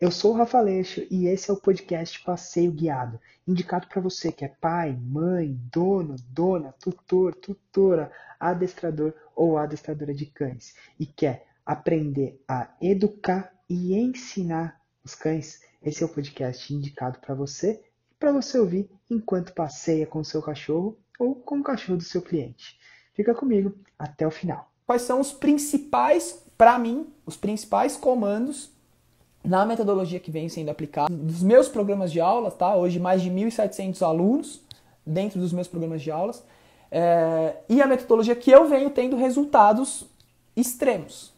Eu sou o Rafa Leixo e esse é o podcast Passeio Guiado, indicado para você que é pai, mãe, dono, dona, tutor, tutora, adestrador ou adestradora de cães e quer aprender a educar e ensinar os cães. Esse é o podcast indicado para você e para você ouvir enquanto passeia com o seu cachorro ou com o cachorro do seu cliente. Fica comigo até o final. Quais são os principais, para mim, os principais comandos na metodologia que vem sendo aplicada dos meus programas de aulas, tá? Hoje mais de 1.700 alunos dentro dos meus programas de aulas é, e a metodologia que eu venho tendo resultados extremos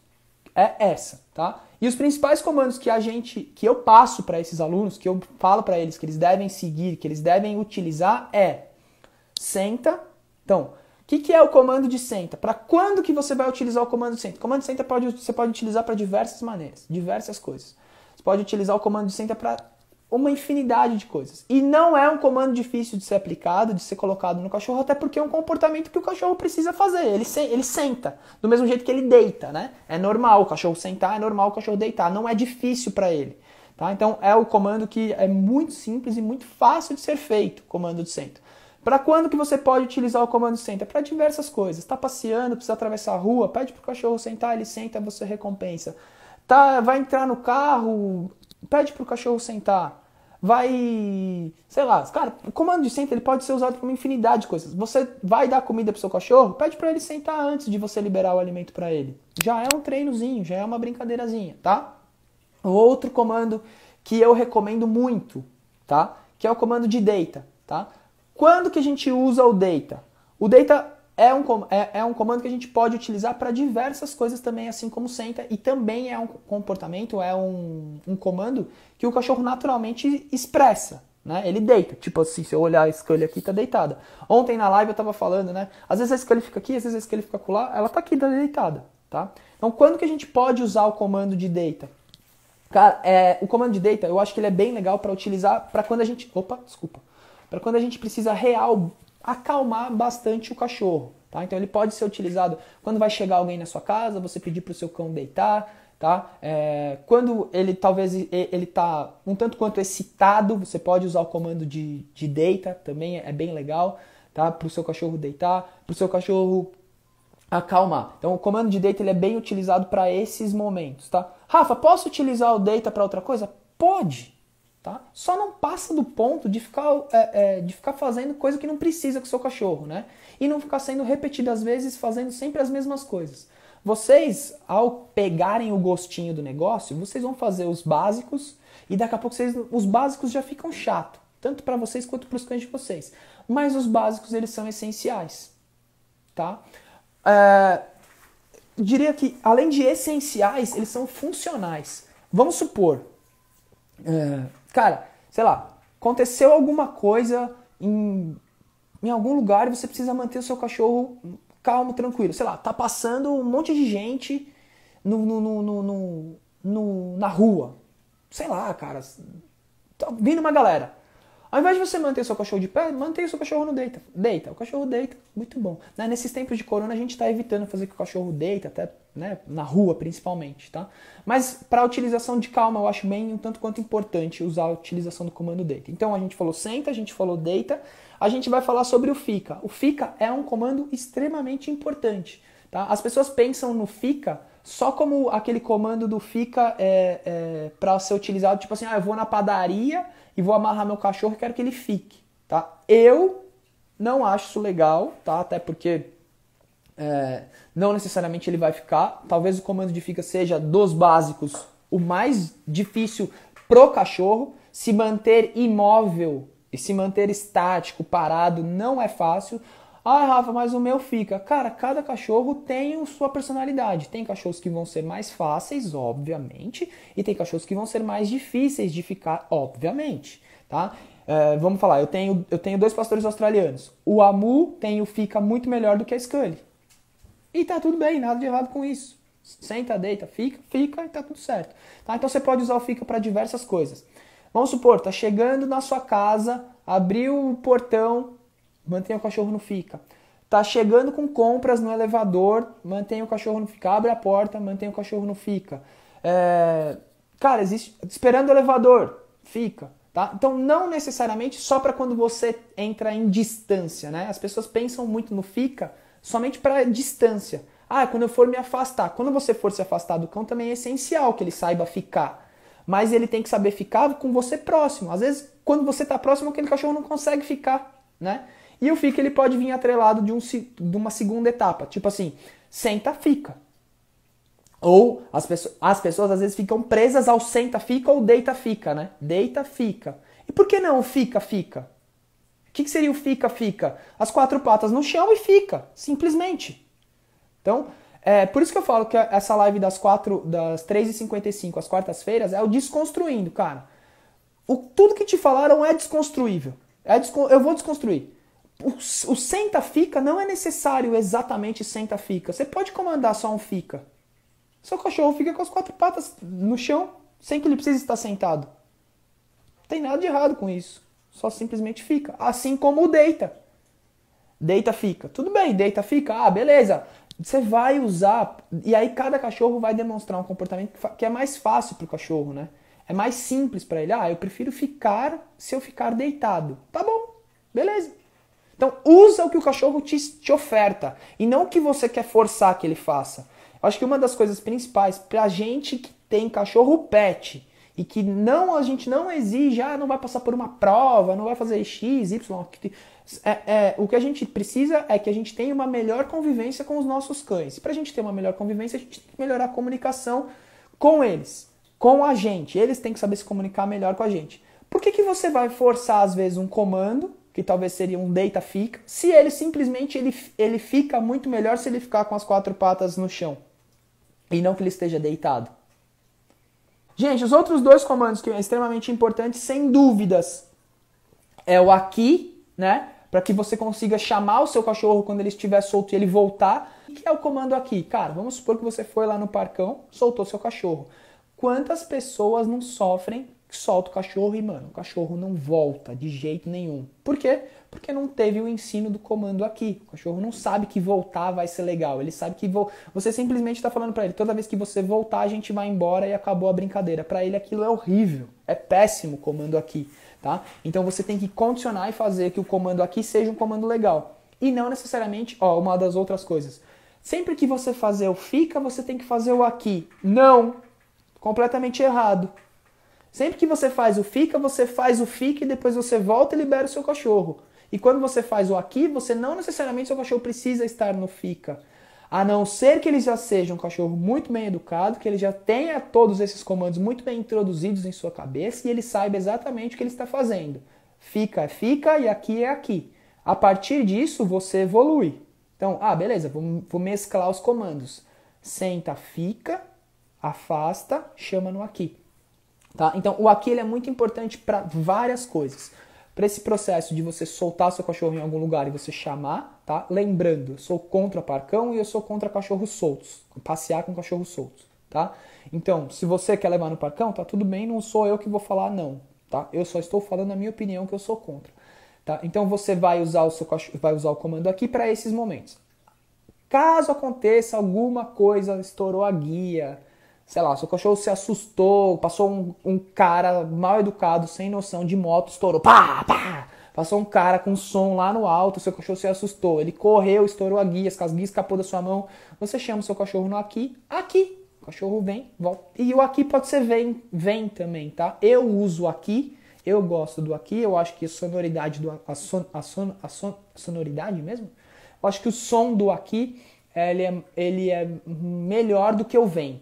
é essa, tá? E os principais comandos que a gente, que eu passo para esses alunos, que eu falo para eles que eles devem seguir, que eles devem utilizar é senta. Então, o que, que, é o comando de senta? Para quando que você vai utilizar o comando de senta? O comando de senta pode, você pode utilizar para diversas maneiras, diversas coisas. Você pode utilizar o comando de senta para uma infinidade de coisas. E não é um comando difícil de ser aplicado, de ser colocado no cachorro, até porque é um comportamento que o cachorro precisa fazer. Ele, se, ele senta, do mesmo jeito que ele deita, né? É normal o cachorro sentar, é normal o cachorro deitar, não é difícil para ele. Tá? Então é o comando que é muito simples e muito fácil de ser feito, comando de senta. Para quando que você pode utilizar o comando senta? Para diversas coisas. Está passeando, precisa atravessar a rua, pede para o cachorro sentar, ele senta, você recompensa. Tá, vai entrar no carro, pede para o cachorro sentar. Vai, sei lá, cara, o comando de senta ele pode ser usado para uma infinidade de coisas. Você vai dar comida para seu cachorro, pede para ele sentar antes de você liberar o alimento para ele. Já é um treinozinho, já é uma brincadeirazinha, tá? Outro comando que eu recomendo muito, tá? Que é o comando de deita, tá? Quando que a gente usa o deita? O deita é um, é, é um comando que a gente pode utilizar para diversas coisas também, assim como senta, e também é um comportamento, é um, um comando que o cachorro naturalmente expressa. Né? Ele deita, tipo assim, se eu olhar a Scully aqui, tá deitada. Ontem na live eu tava falando, né? Às vezes a Scully fica aqui, às vezes a Scully fica lá, ela tá aqui, tá deitada, tá? Então quando que a gente pode usar o comando de deita? Cara, é, o comando de deita, eu acho que ele é bem legal para utilizar para quando a gente, opa, desculpa, para quando a gente precisa real acalmar bastante o cachorro. Tá? Então ele pode ser utilizado quando vai chegar alguém na sua casa, você pedir para o seu cão deitar. Tá? É, quando ele talvez ele está um tanto quanto excitado, você pode usar o comando de, de deita, também é bem legal, tá? Para o seu cachorro deitar, para o seu cachorro acalmar. Então o comando de deita ele é bem utilizado para esses momentos, tá? Rafa, posso utilizar o deita para outra coisa? Pode, Tá? Só não passa do ponto de ficar, é, é, de ficar fazendo coisa que não precisa com o seu cachorro, né? E não ficar sendo repetidas vezes, fazendo sempre as mesmas coisas. Vocês, ao pegarem o gostinho do negócio, vocês vão fazer os básicos e daqui a pouco vocês, os básicos já ficam chato, tanto para vocês quanto para os cães de vocês. Mas os básicos eles são essenciais, tá? É, diria que além de essenciais, eles são funcionais. Vamos supor, é, Cara, sei lá, aconteceu alguma coisa em, em algum lugar e você precisa manter o seu cachorro calmo, tranquilo. Sei lá, tá passando um monte de gente no, no, no, na rua. Sei lá, cara. Tá vindo uma galera. Ao invés de você manter seu cachorro de pé, mantenha seu cachorro no deita. Deita. O cachorro deita, muito bom. Né? Nesses tempos de corona, a gente está evitando fazer que o cachorro deita, até né, na rua principalmente, tá? Mas para a utilização de calma, eu acho bem um tanto quanto importante usar a utilização do comando deita. Então a gente falou senta, a gente falou deita, a gente vai falar sobre o fica. O fica é um comando extremamente importante, tá? As pessoas pensam no fica só como aquele comando do fica é, é para ser utilizado, tipo assim, ah, eu vou na padaria e vou amarrar meu cachorro e quero que ele fique, tá? Eu não acho isso legal, tá? Até porque é, não necessariamente ele vai ficar. Talvez o comando de fica seja dos básicos o mais difícil pro cachorro. Se manter imóvel e se manter estático, parado, não é fácil. Ah, Rafa, mas o meu fica. Cara, cada cachorro tem sua personalidade. Tem cachorros que vão ser mais fáceis, obviamente, e tem cachorros que vão ser mais difíceis de ficar, obviamente, tá? É, vamos falar, eu tenho, eu tenho dois pastores australianos. O Amu tem o fica muito melhor do que a Scully. E tá tudo bem, nada de errado com isso. Senta, deita, fica, fica e tá tudo certo. Tá? Então você pode usar o fica para diversas coisas. Vamos supor, tá chegando na sua casa, abriu o portão, mantenha o cachorro no fica. Tá chegando com compras no elevador, mantenha o cachorro no fica. Abre a porta, mantenha o cachorro no fica. É... Cara, existe esperando o elevador, fica, tá? Então não necessariamente só para quando você entra em distância, né? As pessoas pensam muito no fica somente para distância. Ah, quando eu for me afastar. Quando você for se afastar do cão também é essencial que ele saiba ficar. Mas ele tem que saber ficar com você próximo. Às vezes, quando você está próximo, aquele cachorro não consegue ficar, né? E o fica ele pode vir atrelado de, um, de uma segunda etapa. Tipo assim, senta, fica. Ou as pessoas, as pessoas às vezes ficam presas ao senta, fica ou deita, fica, né? Deita, fica. E por que não fica, fica? O que, que seria o fica, fica? As quatro patas no chão e fica, simplesmente. Então, é por isso que eu falo que essa live das quatro, das 3h55 às quartas-feiras é o desconstruindo, cara. O, tudo que te falaram é desconstruível. É eu vou desconstruir. O, o senta fica não é necessário exatamente senta fica. Você pode comandar só um fica. Seu cachorro fica com as quatro patas no chão sem que ele precise estar sentado. Não tem nada de errado com isso. Só simplesmente fica. Assim como o deita. Deita, fica. Tudo bem, deita, fica. Ah, beleza. Você vai usar. E aí cada cachorro vai demonstrar um comportamento que é mais fácil para o cachorro, né? É mais simples para ele. Ah, eu prefiro ficar se eu ficar deitado. Tá bom, beleza. Então usa o que o cachorro te, te oferta e não o que você quer forçar que ele faça. Acho que uma das coisas principais pra gente que tem cachorro pet e que não a gente não exige, ah, não vai passar por uma prova, não vai fazer X, Y. É, é, o que a gente precisa é que a gente tenha uma melhor convivência com os nossos cães. Para a gente ter uma melhor convivência, a gente tem que melhorar a comunicação com eles, com a gente. Eles têm que saber se comunicar melhor com a gente. Por que, que você vai forçar, às vezes, um comando, que talvez seria um deita fica, se ele simplesmente ele, ele fica muito melhor se ele ficar com as quatro patas no chão? e não que ele esteja deitado. Gente, os outros dois comandos que é extremamente importante, sem dúvidas, é o aqui, né? Para que você consiga chamar o seu cachorro quando ele estiver solto e ele voltar. O que é o comando aqui? Cara, vamos supor que você foi lá no parcão, soltou seu cachorro. Quantas pessoas não sofrem solta o cachorro e, mano, o cachorro não volta de jeito nenhum. Por quê? Porque não teve o ensino do comando aqui. O cachorro não sabe que voltar vai ser legal. Ele sabe que vo... você simplesmente está falando para ele, toda vez que você voltar, a gente vai embora e acabou a brincadeira. Para ele aquilo é horrível. É péssimo o comando aqui, tá? Então você tem que condicionar e fazer que o comando aqui seja um comando legal. E não necessariamente, ó, uma das outras coisas. Sempre que você fazer o fica, você tem que fazer o aqui. Não! Completamente errado. Sempre que você faz o fica, você faz o fica e depois você volta e libera o seu cachorro. E quando você faz o aqui, você não necessariamente seu cachorro precisa estar no fica. A não ser que ele já seja um cachorro muito bem educado, que ele já tenha todos esses comandos muito bem introduzidos em sua cabeça e ele saiba exatamente o que ele está fazendo. Fica é fica e aqui é aqui. A partir disso, você evolui. Então, ah, beleza, vou, vou mesclar os comandos. Senta, fica, afasta, chama no aqui. Tá? Então, o aqui ele é muito importante para várias coisas. Para esse processo de você soltar seu cachorro em algum lugar e você chamar, tá? Lembrando, eu sou contra parcão e eu sou contra cachorros soltos, passear com cachorros soltos, tá? Então, se você quer levar no parcão, tá tudo bem, não sou eu que vou falar não, tá? Eu só estou falando a minha opinião que eu sou contra, tá? Então você vai usar o seu cachorro, vai usar o comando aqui para esses momentos. Caso aconteça alguma coisa, estourou a guia, sei lá, seu cachorro se assustou, passou um, um, cara mal educado, sem noção, de moto, estourou, pá, pá, passou um cara com som lá no alto, seu cachorro se assustou, ele correu, estourou a guia, as guias escapou da sua mão, você chama o seu cachorro no aqui, aqui, o cachorro vem, volta, e o aqui pode ser vem, vem também, tá? Eu uso aqui, eu gosto do aqui, eu acho que a sonoridade do, a, son, a, son, a, son, a sonoridade mesmo, eu acho que o som do aqui, ele é, ele é melhor do que o vem,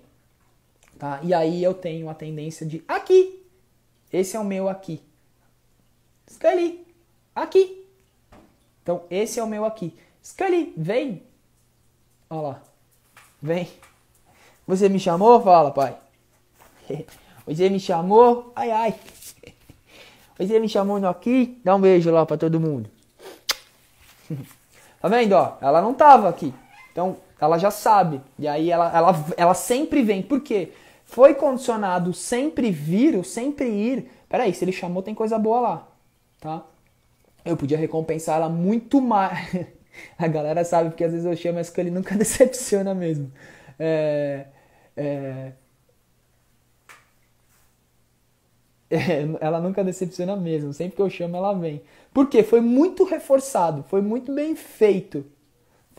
Tá? E aí eu tenho a tendência de aqui. Esse é o meu aqui. Scully, aqui. Então, esse é o meu aqui. Scully, vem. Olha lá. Vem. Você me chamou? Fala, pai. Você me chamou? Ai, ai. Você me chamou no aqui? Dá um beijo lá pra todo mundo. Tá vendo, ó? Ela não tava aqui. Então, ela já sabe. E aí ela, ela, ela sempre vem. Por quê? Foi condicionado sempre vir ou sempre ir. Peraí, se ele chamou, tem coisa boa lá, tá? Eu podia recompensar ela muito mais. a galera sabe porque às vezes eu chamo, mas que ele nunca decepciona mesmo. É, é... É, ela nunca decepciona mesmo. Sempre que eu chamo, ela vem. Por quê? Foi muito reforçado, foi muito bem feito.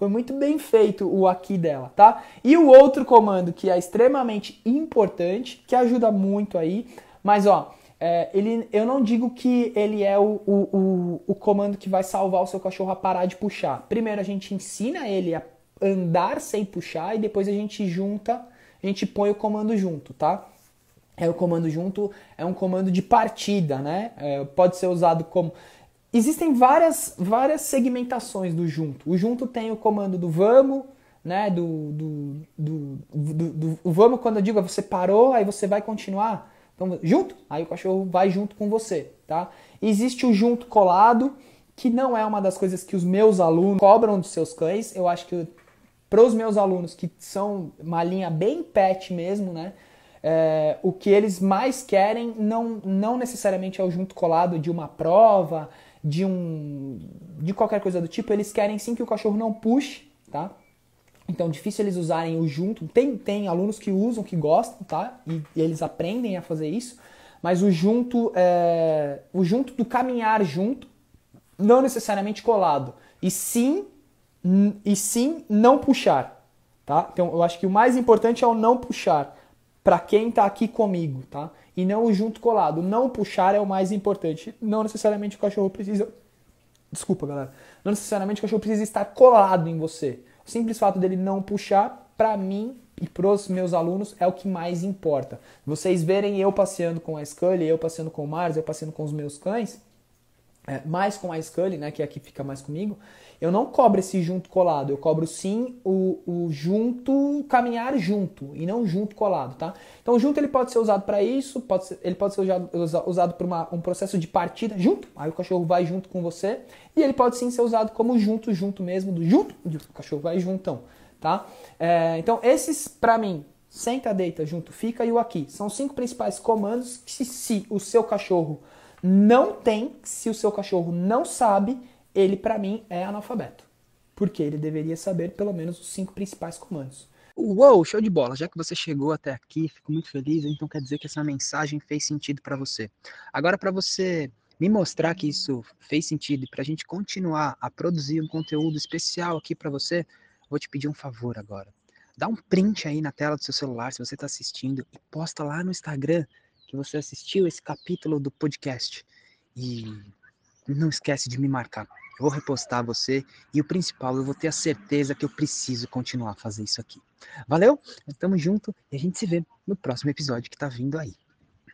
Foi muito bem feito o aqui dela, tá? E o outro comando que é extremamente importante, que ajuda muito aí, mas ó, é, ele, eu não digo que ele é o, o, o, o comando que vai salvar o seu cachorro a parar de puxar. Primeiro a gente ensina ele a andar sem puxar e depois a gente junta, a gente põe o comando junto, tá? É o comando junto, é um comando de partida, né? É, pode ser usado como existem várias, várias segmentações do junto. O junto tem o comando do vamos, né? Do, do, do, do, do vamos, quando eu digo é você parou, aí você vai continuar. Então, junto, aí o cachorro vai junto com você, tá? Existe o junto colado, que não é uma das coisas que os meus alunos cobram dos seus cães. Eu acho que para os meus alunos, que são uma linha bem pet mesmo, né? É, o que eles mais querem não, não necessariamente é o junto colado de uma prova, de um de qualquer coisa do tipo, eles querem sim que o cachorro não puxe, tá? Então, difícil eles usarem o junto. Tem, tem alunos que usam, que gostam, tá? E, e eles aprendem a fazer isso. Mas o junto, é, o junto do caminhar junto, não necessariamente colado. E sim, e sim não puxar, tá? Então, eu acho que o mais importante é o não puxar para quem está aqui comigo, tá? E não o junto colado. Não puxar é o mais importante. Não necessariamente o cachorro precisa. Desculpa, galera. Não necessariamente o cachorro precisa estar colado em você. O simples fato dele não puxar, para mim e pros meus alunos, é o que mais importa. Vocês verem eu passeando com a Scully, eu passeando com o Mars, eu passeando com os meus cães, é, mais com a Scully, né, que aqui fica mais comigo, eu não cobro esse junto colado, eu cobro sim o, o junto, caminhar junto, e não junto colado, tá? Então, junto ele pode ser usado para isso, pode ser, ele pode ser usado, usado para um processo de partida junto, aí o cachorro vai junto com você, e ele pode sim ser usado como junto, junto mesmo, do junto, o cachorro vai juntão, tá? É, então, esses, para mim, senta, deita, junto, fica e o aqui, são cinco principais comandos que se o seu cachorro não tem, se o seu cachorro não sabe, ele para mim é analfabeto. Porque ele deveria saber pelo menos os cinco principais comandos. Uou, show de bola! Já que você chegou até aqui, fico muito feliz, então quer dizer que essa mensagem fez sentido para você. Agora, para você me mostrar que isso fez sentido e para a gente continuar a produzir um conteúdo especial aqui para você, vou te pedir um favor agora. Dá um print aí na tela do seu celular se você está assistindo e posta lá no Instagram que você assistiu esse capítulo do podcast. E não esquece de me marcar. Eu vou repostar você e o principal, eu vou ter a certeza que eu preciso continuar a fazer isso aqui. Valeu? Tamo junto e a gente se vê no próximo episódio que tá vindo aí.